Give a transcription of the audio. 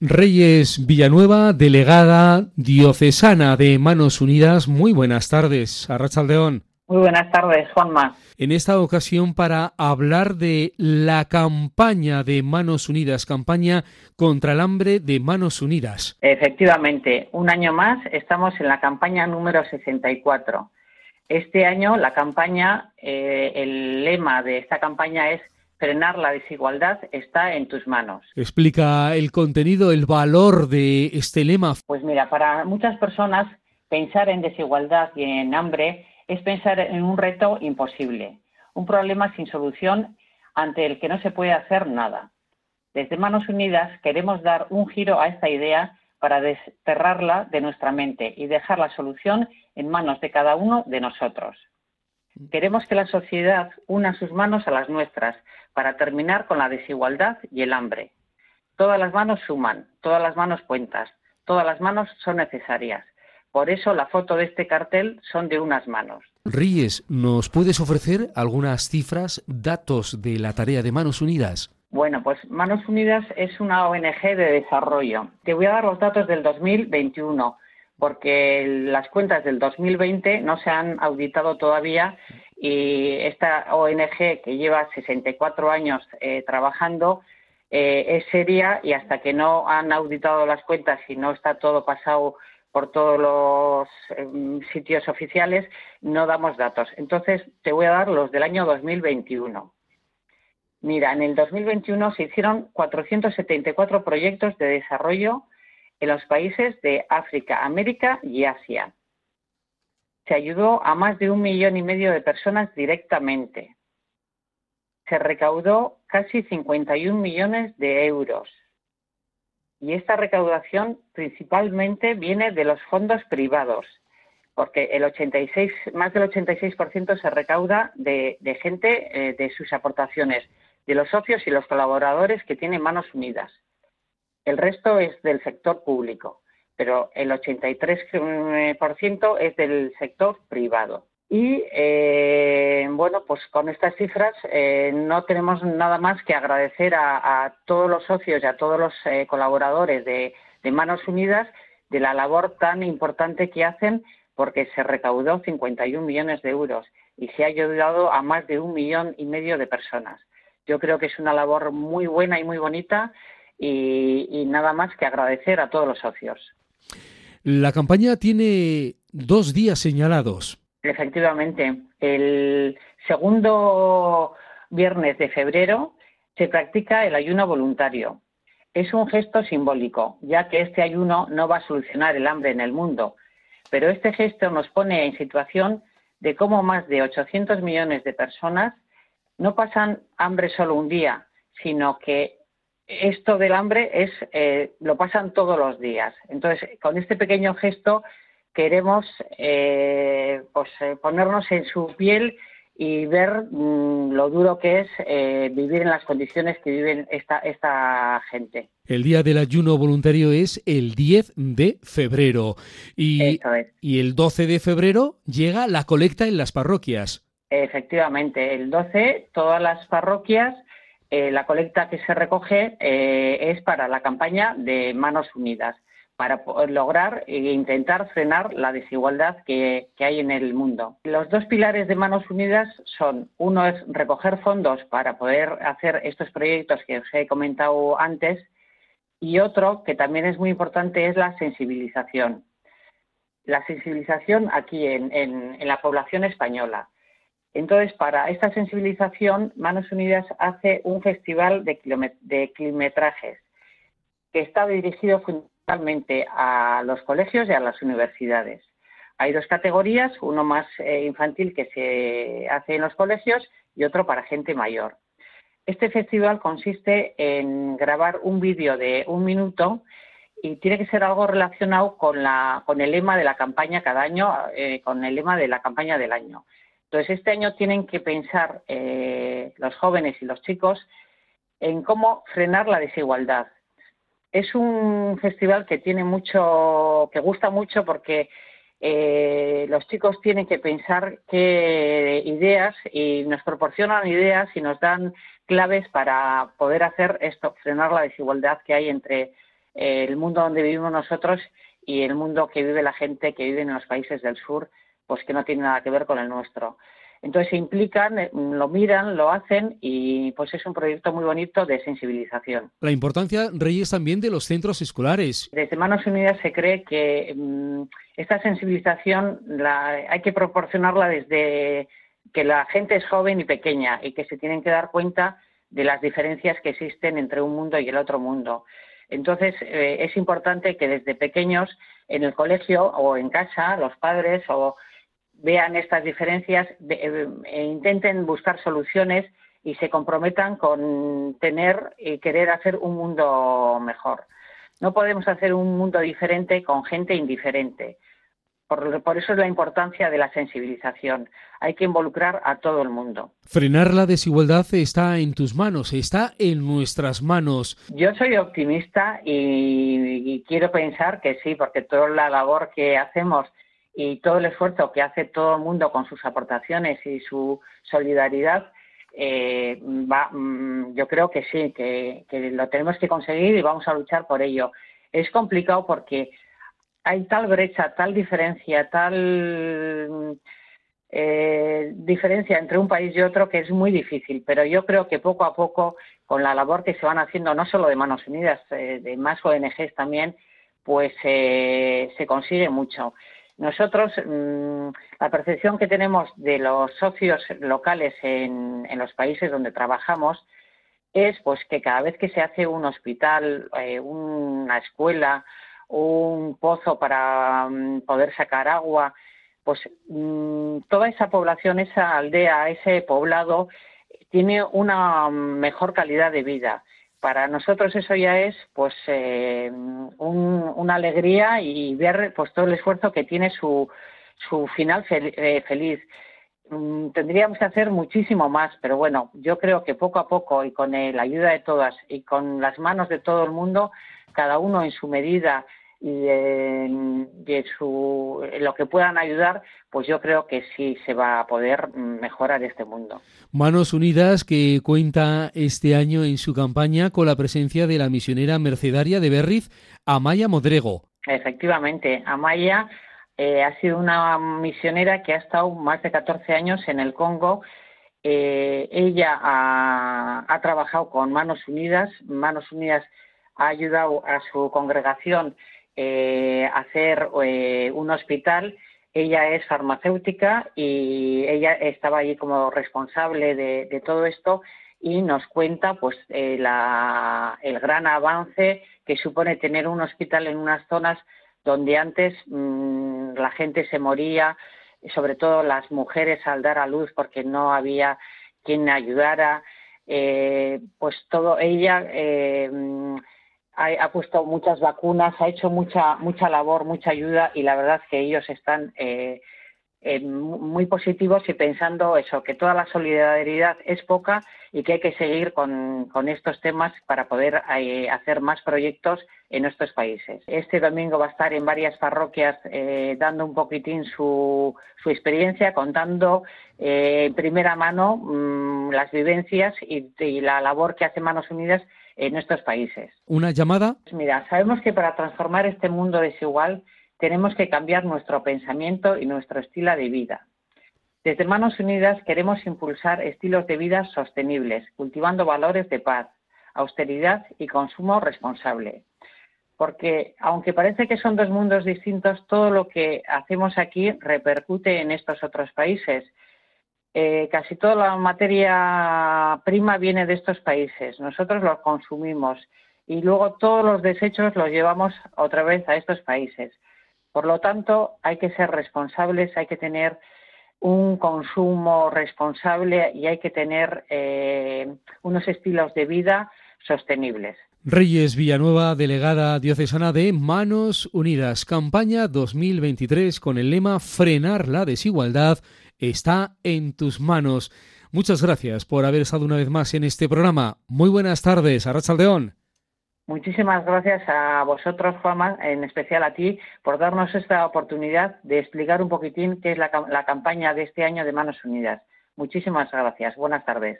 Reyes Villanueva, delegada diocesana de Manos Unidas. Muy buenas tardes, Arrachaldeón. Muy buenas tardes, Juanma. En esta ocasión para hablar de la campaña de Manos Unidas, campaña contra el hambre de Manos Unidas. Efectivamente, un año más estamos en la campaña número 64. Este año la campaña, eh, el lema de esta campaña es frenar la desigualdad está en tus manos. Explica el contenido, el valor de este lema. Pues mira, para muchas personas pensar en desigualdad y en hambre es pensar en un reto imposible, un problema sin solución ante el que no se puede hacer nada. Desde Manos Unidas queremos dar un giro a esta idea para desterrarla de nuestra mente y dejar la solución en manos de cada uno de nosotros. Queremos que la sociedad una sus manos a las nuestras para terminar con la desigualdad y el hambre. Todas las manos suman, todas las manos cuentas, todas las manos son necesarias. Por eso la foto de este cartel son de unas manos. Ríes, ¿nos puedes ofrecer algunas cifras, datos de la tarea de Manos Unidas? Bueno, pues Manos Unidas es una ONG de desarrollo. Te voy a dar los datos del 2021 porque las cuentas del 2020 no se han auditado todavía y esta ONG que lleva 64 años eh, trabajando eh, es seria y hasta que no han auditado las cuentas y no está todo pasado por todos los em, sitios oficiales, no damos datos. Entonces, te voy a dar los del año 2021. Mira, en el 2021 se hicieron 474 proyectos de desarrollo en los países de África, América y Asia. Se ayudó a más de un millón y medio de personas directamente. Se recaudó casi 51 millones de euros. Y esta recaudación principalmente viene de los fondos privados, porque el 86, más del 86% se recauda de, gente, eh, de sus aportaciones, de los socios y los colaboradores que tienen manos unidas. El resto es del sector público, pero el 83% es del sector privado. Y eh, bueno, pues con estas cifras eh, no tenemos nada más que agradecer a, todos los socios y a todos los eh, colaboradores de, de, Manos Unidas de la labor tan importante que hacen porque se recaudó 51 millones de euros y se ha ayudado a más de un millón y medio de personas. Yo creo que es una labor muy buena y muy bonita y, nada más que agradecer a todos los socios. La campaña tiene dos días señalados. Efectivamente, el segundo viernes de febrero se practica el ayuno voluntario. Es un gesto simbólico, ya que este ayuno no va a solucionar el hambre en el mundo, pero este gesto nos pone en situación de cómo más de 800 millones de personas no pasan hambre solo un día, sino que esto del hambre es eh, lo pasan todos los días. Entonces, con este pequeño gesto queremos eh, pues, eh, ponernos en su piel y ver mm, lo duro que es vivir en las condiciones que viven esta, esta gente. El día del ayuno voluntario es el 10 de febrero y, y el 12 de febrero llega la colecta en las parroquias. Efectivamente, el 12 todas las parroquias eh, la colecta que se recoge eh, es para la campaña de Manos Unidas, para lograr e intentar frenar la desigualdad que, hay en el mundo. Los dos pilares de Manos Unidas son, uno es recoger fondos para poder hacer estos proyectos que os he comentado antes, y otro, que también es muy importante, es la sensibilización. La sensibilización aquí en la población española. Entonces, para esta sensibilización, Manos Unidas hace un festival de, kilometrajes que está dirigido fundamentalmente a los colegios y a las universidades. Hay dos categorías, uno más eh, infantil que se hace en los colegios y otro para gente mayor. Este festival consiste en grabar un vídeo de un minuto y tiene que ser algo relacionado con, el lema de la campaña cada año, eh, con el lema de la campaña del año. Entonces, este año tienen que pensar eh, los jóvenes y los chicos en cómo frenar la desigualdad. Es un festival que tiene mucho, que gusta mucho porque eh, los chicos tienen que pensar qué ideas y nos proporcionan ideas y nos dan claves para poder hacer esto, frenar la desigualdad que hay entre, el mundo donde vivimos nosotros y el mundo que vive la gente que vive en los países del sur, pues que no tiene nada que ver con el nuestro. Entonces se implican, eh, lo miran, lo hacen y pues es un proyecto muy bonito de sensibilización. La importancia, Reyes, también de los centros escolares. Desde Manos Unidas se cree que mm, esta sensibilización la, hay que proporcionarla desde que la gente es joven y pequeña y que se tienen que dar cuenta de las diferencias que existen entre un mundo y el otro mundo. Entonces, eh, es importante que desde pequeños en el colegio o en casa los padres o vean estas diferencias eh, e intenten buscar soluciones y se comprometan con tener y querer hacer un mundo mejor. No podemos hacer un mundo diferente con gente indiferente. Por, eso es la importancia de la sensibilización. Hay que involucrar a todo el mundo. Frenar la desigualdad está en tus manos, está en nuestras manos. Yo soy optimista y quiero pensar que sí, porque toda la labor que hacemos y todo el esfuerzo que hace todo el mundo con sus aportaciones y su solidaridad, eh, mm, yo creo que sí, que, lo tenemos que conseguir y vamos a luchar por ello. Es complicado porque hay tal brecha, tal diferencia, tal eh, diferencia entre un país y otro que es muy difícil, pero yo creo que poco a poco, con la labor que se van haciendo, no solo de Manos Unidas, eh, de más ONGs también, pues se consigue mucho. Nosotros, mm, la percepción que tenemos de los socios locales en, los países donde trabajamos es pues que cada vez que se hace un hospital, eh, una escuela, un pozo para mm, poder sacar agua, pues mm, toda esa población, esa aldea, ese poblado tiene una mejor calidad de vida para nosotros eso ya es pues eh, una alegría y ver pues todo el esfuerzo que tiene su, su final eh, feliz. Mm, tendríamos que hacer muchísimo más, pero bueno, yo creo que poco a poco y con la ayuda de todas y con las manos de todo el mundo, cada uno en su medida y en, su, lo que puedan ayudar, pues yo creo que sí se va a poder mejorar este mundo. Manos Unidas que cuenta este año en su campaña con la presencia de la misionera mercedaria de Berriz, Amaya Modrego. Efectivamente, Amaya eh, ha sido una misionera que ha estado más de 14 años en el Congo. Eh, ella ha, ha trabajado con Manos Unidas. Manos Unidas ha ayudado a su congregación eh, hacer eh, un hospital. Ella es farmacéutica y ella estaba allí como responsable de, todo esto y nos cuenta pues eh, el gran avance que supone tener un hospital en unas zonas donde antes mm, la gente se moría, sobre todo las mujeres al dar a luz porque no había quien ayudara. pues todo ella ha, puesto muchas vacunas, ha hecho mucha mucha labor, mucha ayuda y la verdad que ellos están eh, eh, muy positivos y pensando eso, que toda la solidaridad es poca y que hay que seguir con, estos temas para poder eh, hacer más proyectos en estos países. Este domingo va a estar en varias parroquias dando un poquitín su, su experiencia, contando en primera mano mm, las vivencias y, y la labor que hace Manos Unidas en estos países. ¿Una llamada? Mira, sabemos que para transformar este mundo desigual tenemos que cambiar nuestro pensamiento y nuestro estilo de vida. Desde Manos Unidas queremos impulsar estilos de vida sostenibles, cultivando valores de paz, austeridad y consumo responsable. Porque aunque parece que son dos mundos distintos, todo lo que hacemos aquí repercute en estos otros países eh, casi toda la materia prima viene de estos países. Nosotros los consumimos y luego todos los desechos los llevamos otra vez a estos países. Por lo tanto, hay que ser responsables, hay que tener un consumo responsable y hay que tener eh, unos estilos de vida sostenibles. Reyes Villanueva, delegada diocesana de Manos Unidas, campaña 2023 con el lema Frenar la desigualdad está en tus manos. Muchas gracias por haber estado una vez más en este programa. Muy buenas tardes, Arrachaldeón. Muchísimas gracias a vosotros, Juanma, en especial a ti, por darnos esta oportunidad de explicar un poquitín qué es la, la campaña de este año de Manos Unidas. Muchísimas gracias. Buenas tardes.